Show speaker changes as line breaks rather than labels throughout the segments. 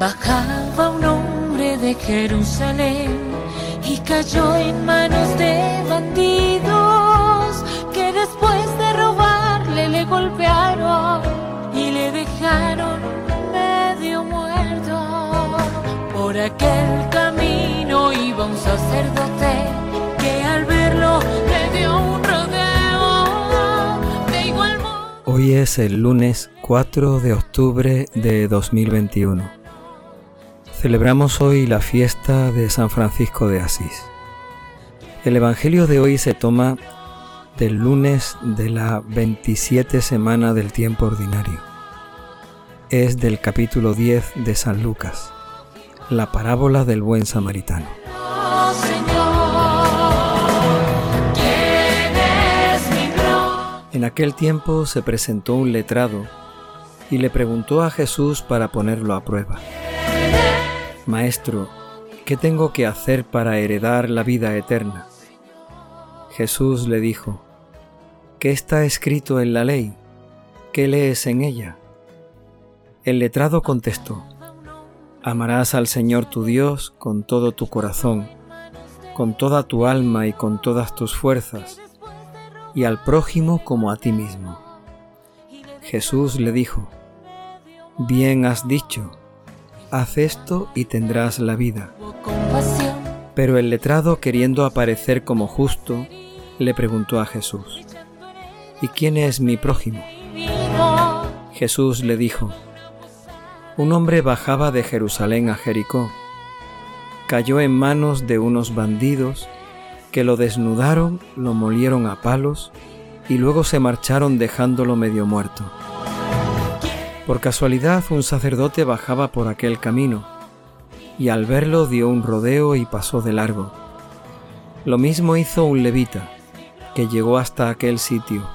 Bajaba un hombre de Jerusalén y cayó en manos de bandidos que después de robarle le golpearon y le dejaron medio muerto. Por aquel camino iba un sacerdote que al verlo le dio un rodeo de igual modo.
Hoy es el lunes 4 de octubre de 2021. Celebramos hoy la fiesta de San Francisco de Asís. El Evangelio de hoy se toma del lunes de la 27 semana del tiempo ordinario. Es del capítulo 10 de San Lucas, la parábola del buen samaritano. En aquel tiempo se presentó un letrado y le preguntó a Jesús para ponerlo a prueba. Maestro, ¿qué tengo que hacer para heredar la vida eterna? Jesús le dijo, ¿qué está escrito en la ley? ¿Qué lees en ella? El letrado contestó, Amarás al Señor tu Dios con todo tu corazón, con toda tu alma y con todas tus fuerzas, y al prójimo como a ti mismo. Jesús le dijo, Bien has dicho, haz esto y tendrás la vida. Pero el letrado, queriendo aparecer como justo, le preguntó a Jesús, ¿y quién es mi prójimo? Jesús le dijo, un hombre bajaba de Jerusalén a Jericó, cayó en manos de unos bandidos que lo desnudaron, lo molieron a palos y luego se marcharon dejándolo medio muerto. Por casualidad un sacerdote bajaba por aquel camino y al verlo dio un rodeo y pasó de largo. Lo mismo hizo un levita, que llegó hasta aquel sitio.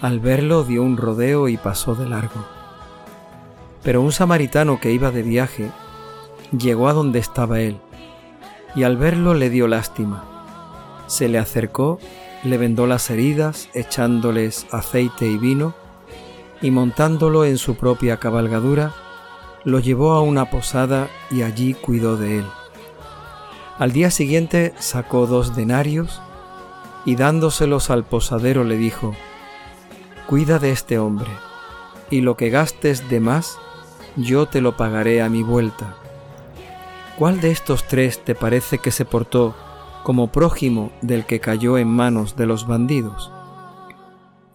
Al verlo dio un rodeo y pasó de largo. Pero un samaritano que iba de viaje llegó a donde estaba él, y al verlo le dio lástima. Se le acercó, le vendó las heridas, echándoles aceite y vino, y montándolo en su propia cabalgadura, lo llevó a una posada y allí cuidó de él. Al día siguiente sacó dos denarios y dándoselos al posadero le dijo, Cuida de este hombre, y lo que gastes de más, yo te lo pagaré a mi vuelta. ¿Cuál de estos tres te parece que se portó como prójimo del que cayó en manos de los bandidos?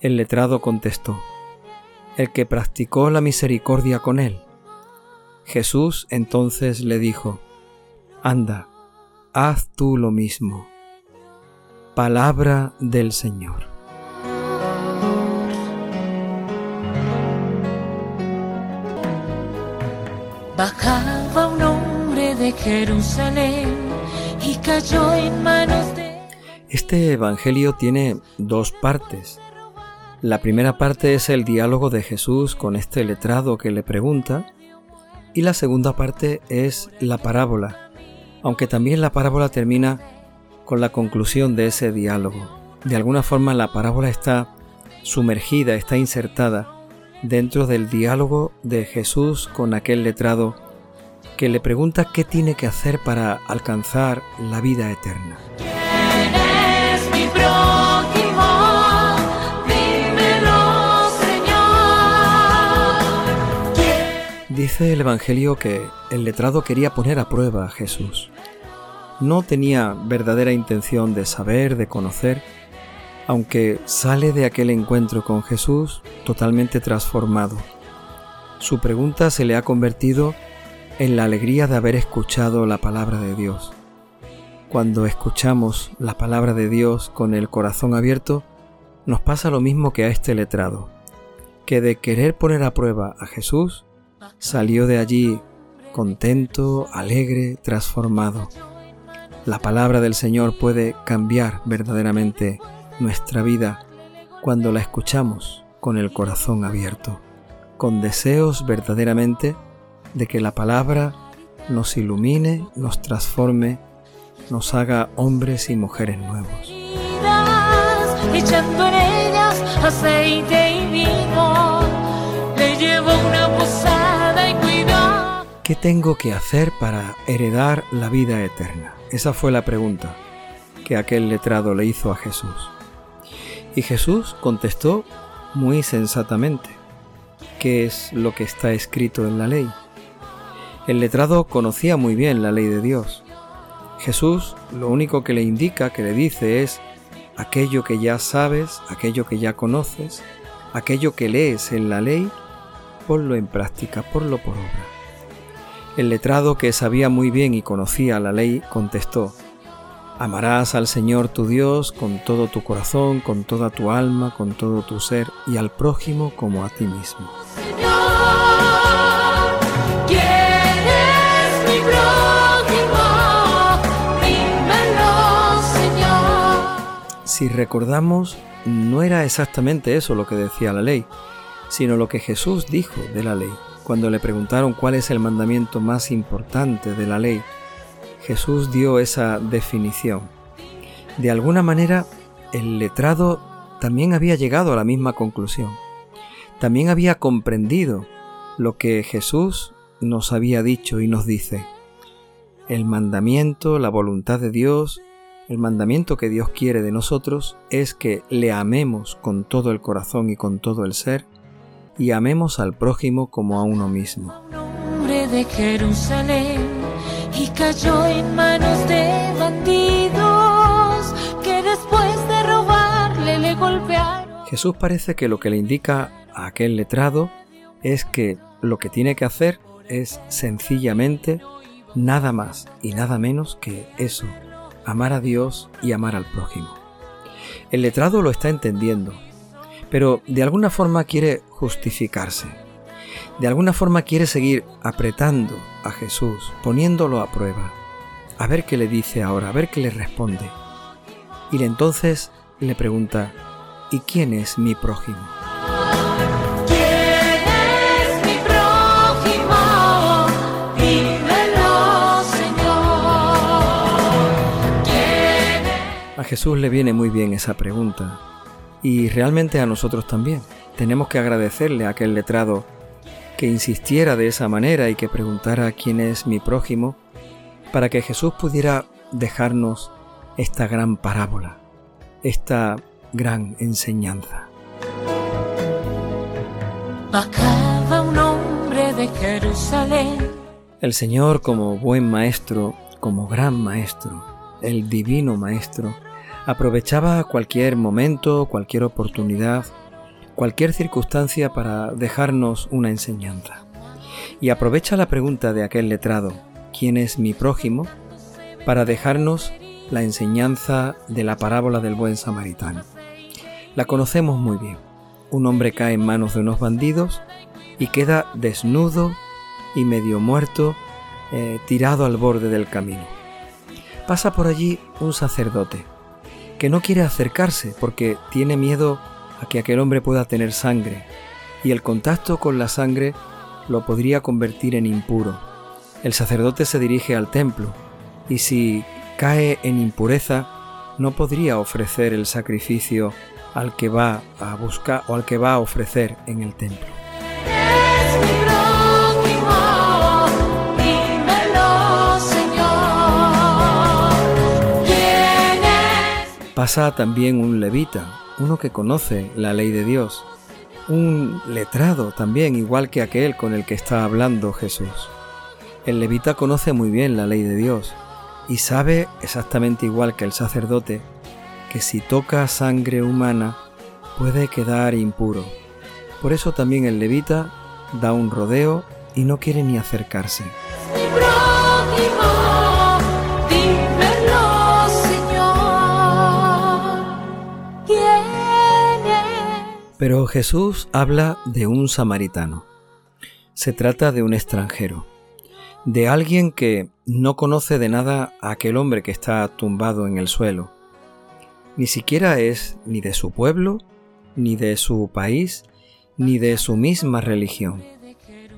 El letrado contestó, el que practicó la misericordia con él. Jesús entonces le dijo, Anda, haz tú lo mismo. Palabra del Señor.
Bajaba un hombre de Jerusalén y cayó en manos de...
Este Evangelio tiene dos partes. La primera parte es el diálogo de Jesús con este letrado que le pregunta y la segunda parte es la parábola, aunque también la parábola termina con la conclusión de ese diálogo. De alguna forma la parábola está sumergida, está insertada dentro del diálogo de Jesús con aquel letrado que le pregunta qué tiene que hacer para alcanzar la vida eterna. Dice el Evangelio que el letrado quería poner a prueba a Jesús. No tenía verdadera intención de saber, de conocer, aunque sale de aquel encuentro con Jesús totalmente transformado. Su pregunta se le ha convertido en la alegría de haber escuchado la palabra de Dios. Cuando escuchamos la palabra de Dios con el corazón abierto, nos pasa lo mismo que a este letrado, que de querer poner a prueba a Jesús, salió de allí contento, alegre, transformado. La palabra del Señor puede cambiar verdaderamente nuestra vida cuando la escuchamos con el corazón abierto, con deseos verdaderamente de que la palabra nos ilumine, nos transforme, nos haga hombres y mujeres nuevos.
ellas aceite y vino. Le llevó una posada.
¿Qué tengo que hacer para heredar la vida eterna? Esa fue la pregunta que aquel letrado le hizo a Jesús. Y Jesús contestó muy sensatamente, ¿qué es lo que está escrito en la ley? El letrado conocía muy bien la ley de Dios. Jesús lo único que le indica, que le dice es, aquello que ya sabes, aquello que ya conoces, aquello que lees en la ley, ponlo en práctica, ponlo por obra. El letrado que sabía muy bien y conocía la ley contestó, Amarás al Señor tu Dios con todo tu corazón, con toda tu alma, con todo tu ser y al prójimo como a ti mismo. Si recordamos, no era exactamente eso lo que decía la ley, sino lo que Jesús dijo de la ley. Cuando le preguntaron cuál es el mandamiento más importante de la ley, Jesús dio esa definición. De alguna manera, el letrado también había llegado a la misma conclusión. También había comprendido lo que Jesús nos había dicho y nos dice. El mandamiento, la voluntad de Dios, el mandamiento que Dios quiere de nosotros es que le amemos con todo el corazón y con todo el ser y amemos al prójimo como a uno mismo
y cayó en manos de bandidos que después de robarle le golpearon.
Jesús parece que lo que le indica a aquel letrado es que lo que tiene que hacer es sencillamente nada más y nada menos que eso, amar a Dios y amar al prójimo. El letrado lo está entendiendo, pero de alguna forma quiere justificarse de alguna forma quiere seguir apretando a Jesús, poniéndolo a prueba, a ver qué le dice ahora, a ver qué le responde. Y entonces le pregunta, ¿y quién es mi prójimo?
¿Quién es mi prójimo? Dímelo, Señor.
A Jesús le viene muy bien esa pregunta y realmente a nosotros también. Tenemos que agradecerle a aquel letrado que insistiera de esa manera y que preguntara quién es mi prójimo, para que Jesús pudiera dejarnos esta gran parábola, esta gran enseñanza.
Bajaba un hombre de Jerusalén.
El Señor como buen maestro, como gran maestro, el divino maestro, aprovechaba cualquier momento, cualquier oportunidad cualquier circunstancia para dejarnos una enseñanza. Y aprovecha la pregunta de aquel letrado, ¿quién es mi prójimo?, para dejarnos la enseñanza de la parábola del buen samaritano. La conocemos muy bien. Un hombre cae en manos de unos bandidos y queda desnudo y medio muerto, eh, tirado al borde del camino. Pasa por allí un sacerdote que no quiere acercarse porque tiene miedo a que aquel hombre pueda tener sangre, y el contacto con la sangre lo podría convertir en impuro. El sacerdote se dirige al templo, y si cae en impureza, no podría ofrecer el sacrificio al que va a buscar o al que va a ofrecer en el templo. Pasa también un levita, uno que conoce la ley de Dios, un letrado también, igual que aquel con el que está hablando Jesús. El levita conoce muy bien la ley de Dios y sabe exactamente igual que el sacerdote que si toca sangre humana puede quedar impuro. Por eso también el levita da un rodeo y no quiere ni acercarse. Pero Jesús habla de un samaritano. Se trata de un extranjero, de alguien que no conoce de nada a aquel hombre que está tumbado en el suelo. Ni siquiera es ni de su pueblo, ni de su país, ni de su misma religión.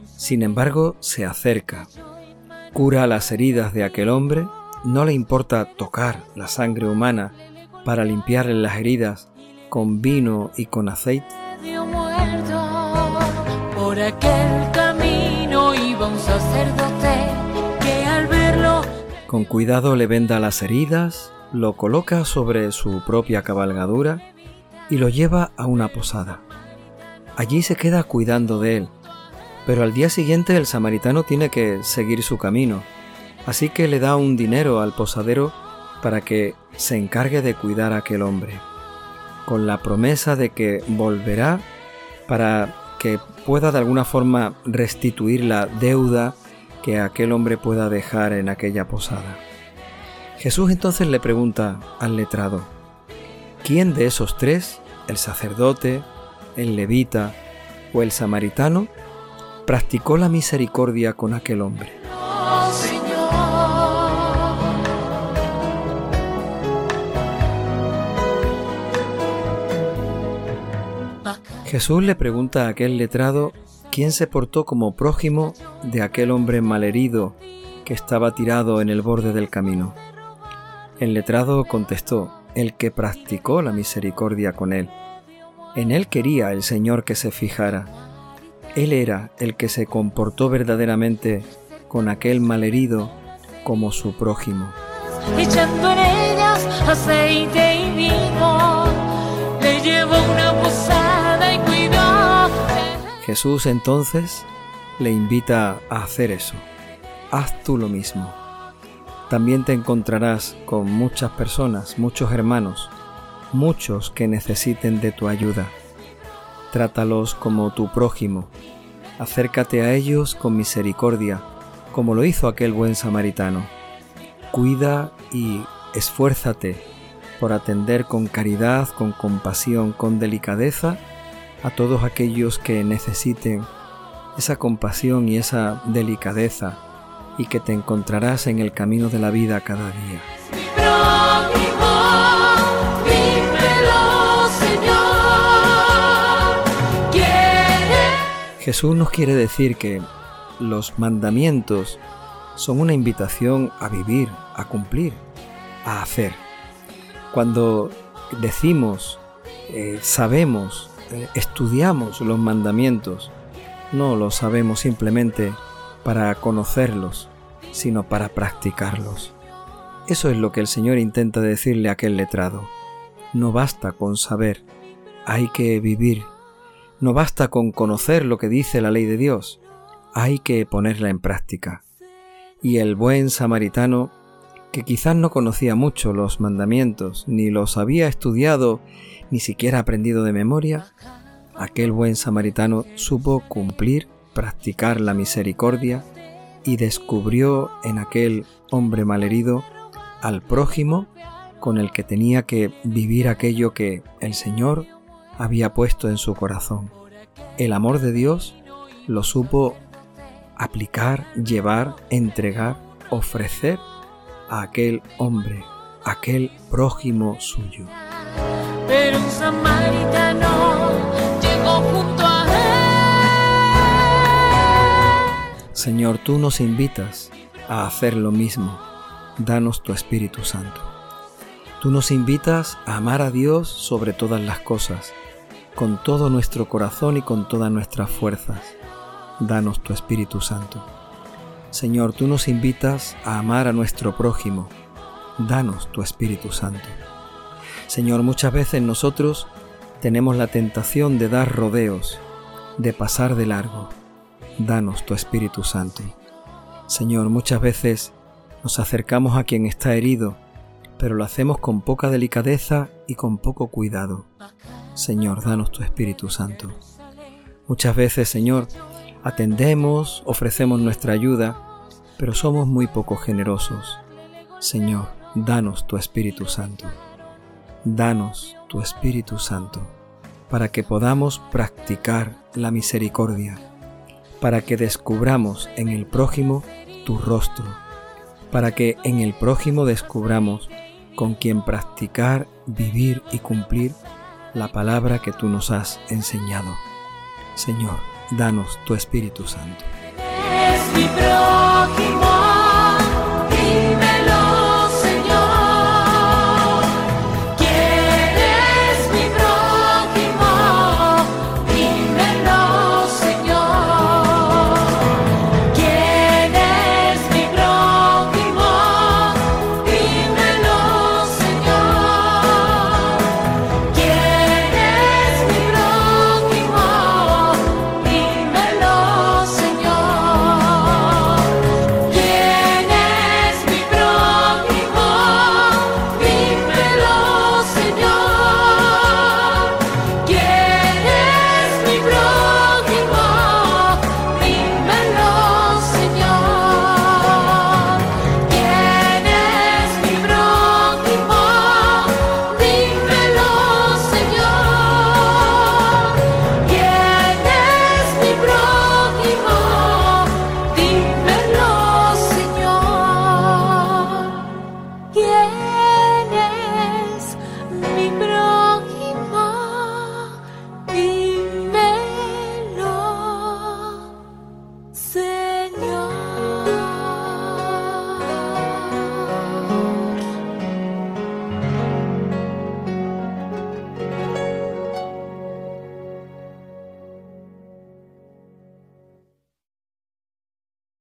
Sin embargo, se acerca, cura las heridas de aquel hombre, no le importa tocar la sangre humana para limpiarle las heridas con vino y con aceite.
Por aquel camino iba un sacerdote
Con cuidado le venda las heridas, lo coloca sobre su propia cabalgadura y lo lleva a una posada. Allí se queda cuidando de él, pero al día siguiente el samaritano tiene que seguir su camino, así que le da un dinero al posadero para que se encargue de cuidar a aquel hombre, con la promesa de que volverá para que pueda de alguna forma restituir la deuda que aquel hombre pueda dejar en aquella posada. Jesús entonces le pregunta al letrado, ¿quién de esos tres, el sacerdote, el levita o el samaritano, practicó la misericordia con aquel hombre? Jesús le pregunta a aquel letrado quién se portó como prójimo de aquel hombre malherido que estaba tirado en el borde del camino. El letrado contestó, el que practicó la misericordia con él. En él quería el Señor que se fijara. Él era el que se comportó verdaderamente con aquel malherido como su prójimo. Aceite y vino, le una. Jesús entonces le invita a hacer eso. Haz tú lo mismo también te encontrarás con muchas personas, muchos hermanos, muchos que necesiten de tu ayuda. Trátalos como tu prójimo. Acércate a ellos con misericordia, como lo hizo aquel buen samaritano. Cuida y esfuérzate por atender con caridad, con compasión, con delicadeza a todos aquellos que necesiten esa compasión y esa delicadeza y que te encontrarás en el camino de la vida cada día. Jesús nos quiere decir que los mandamientos son una invitación a vivir, a cumplir, a hacer. Cuando decimos, eh, sabemos, eh, estudiamos los mandamientos, no los sabemos simplemente para conocerlos, sino para practicarlos. Eso es lo que el Señor intenta decirle a aquel letrado. No basta con saber, hay que vivir. No basta con conocer lo que dice la ley de Dios, hay que ponerla en práctica. Y el buen samaritano, que quizás no conocía mucho los mandamientos, ni los había estudiado, ni siquiera aprendido de memoria, aquel buen samaritano supo cumplir, practicar la misericordia y descubrió en aquel hombre malherido al prójimo con el que tenía que vivir aquello que el Señor había puesto en su corazón. El amor de Dios lo supo aplicar, llevar, entregar, ofrecer a aquel hombre, aquel prójimo suyo. Pero un samaritano llegó junto a Señor, tú nos invitas a hacer lo mismo. Danos tu Espíritu Santo. Tú nos invitas a amar a Dios sobre todas las cosas, con todo nuestro corazón y con todas nuestras fuerzas. Danos tu Espíritu Santo. Señor, tú nos invitas a amar a nuestro prójimo. Danos tu Espíritu Santo. Señor, muchas veces nosotros tenemos la tentación de dar rodeos, de pasar de largo danos tu Espíritu Santo. Señor, muchas veces nos acercamos a quien está herido, pero lo hacemos con poca delicadeza y con poco cuidado. Señor, danos tu Espíritu Santo. Muchas veces, Señor, atendemos, ofrecemos nuestra ayuda, pero somos muy poco generosos. Señor, danos tu Espíritu Santo. Danos tu Espíritu Santo para que podamos practicar la misericordia para que descubramos en el prójimo tu rostro, para que en el prójimo descubramos con quien practicar, vivir y cumplir la palabra que tú nos has enseñado. Señor, danos tu Espíritu Santo.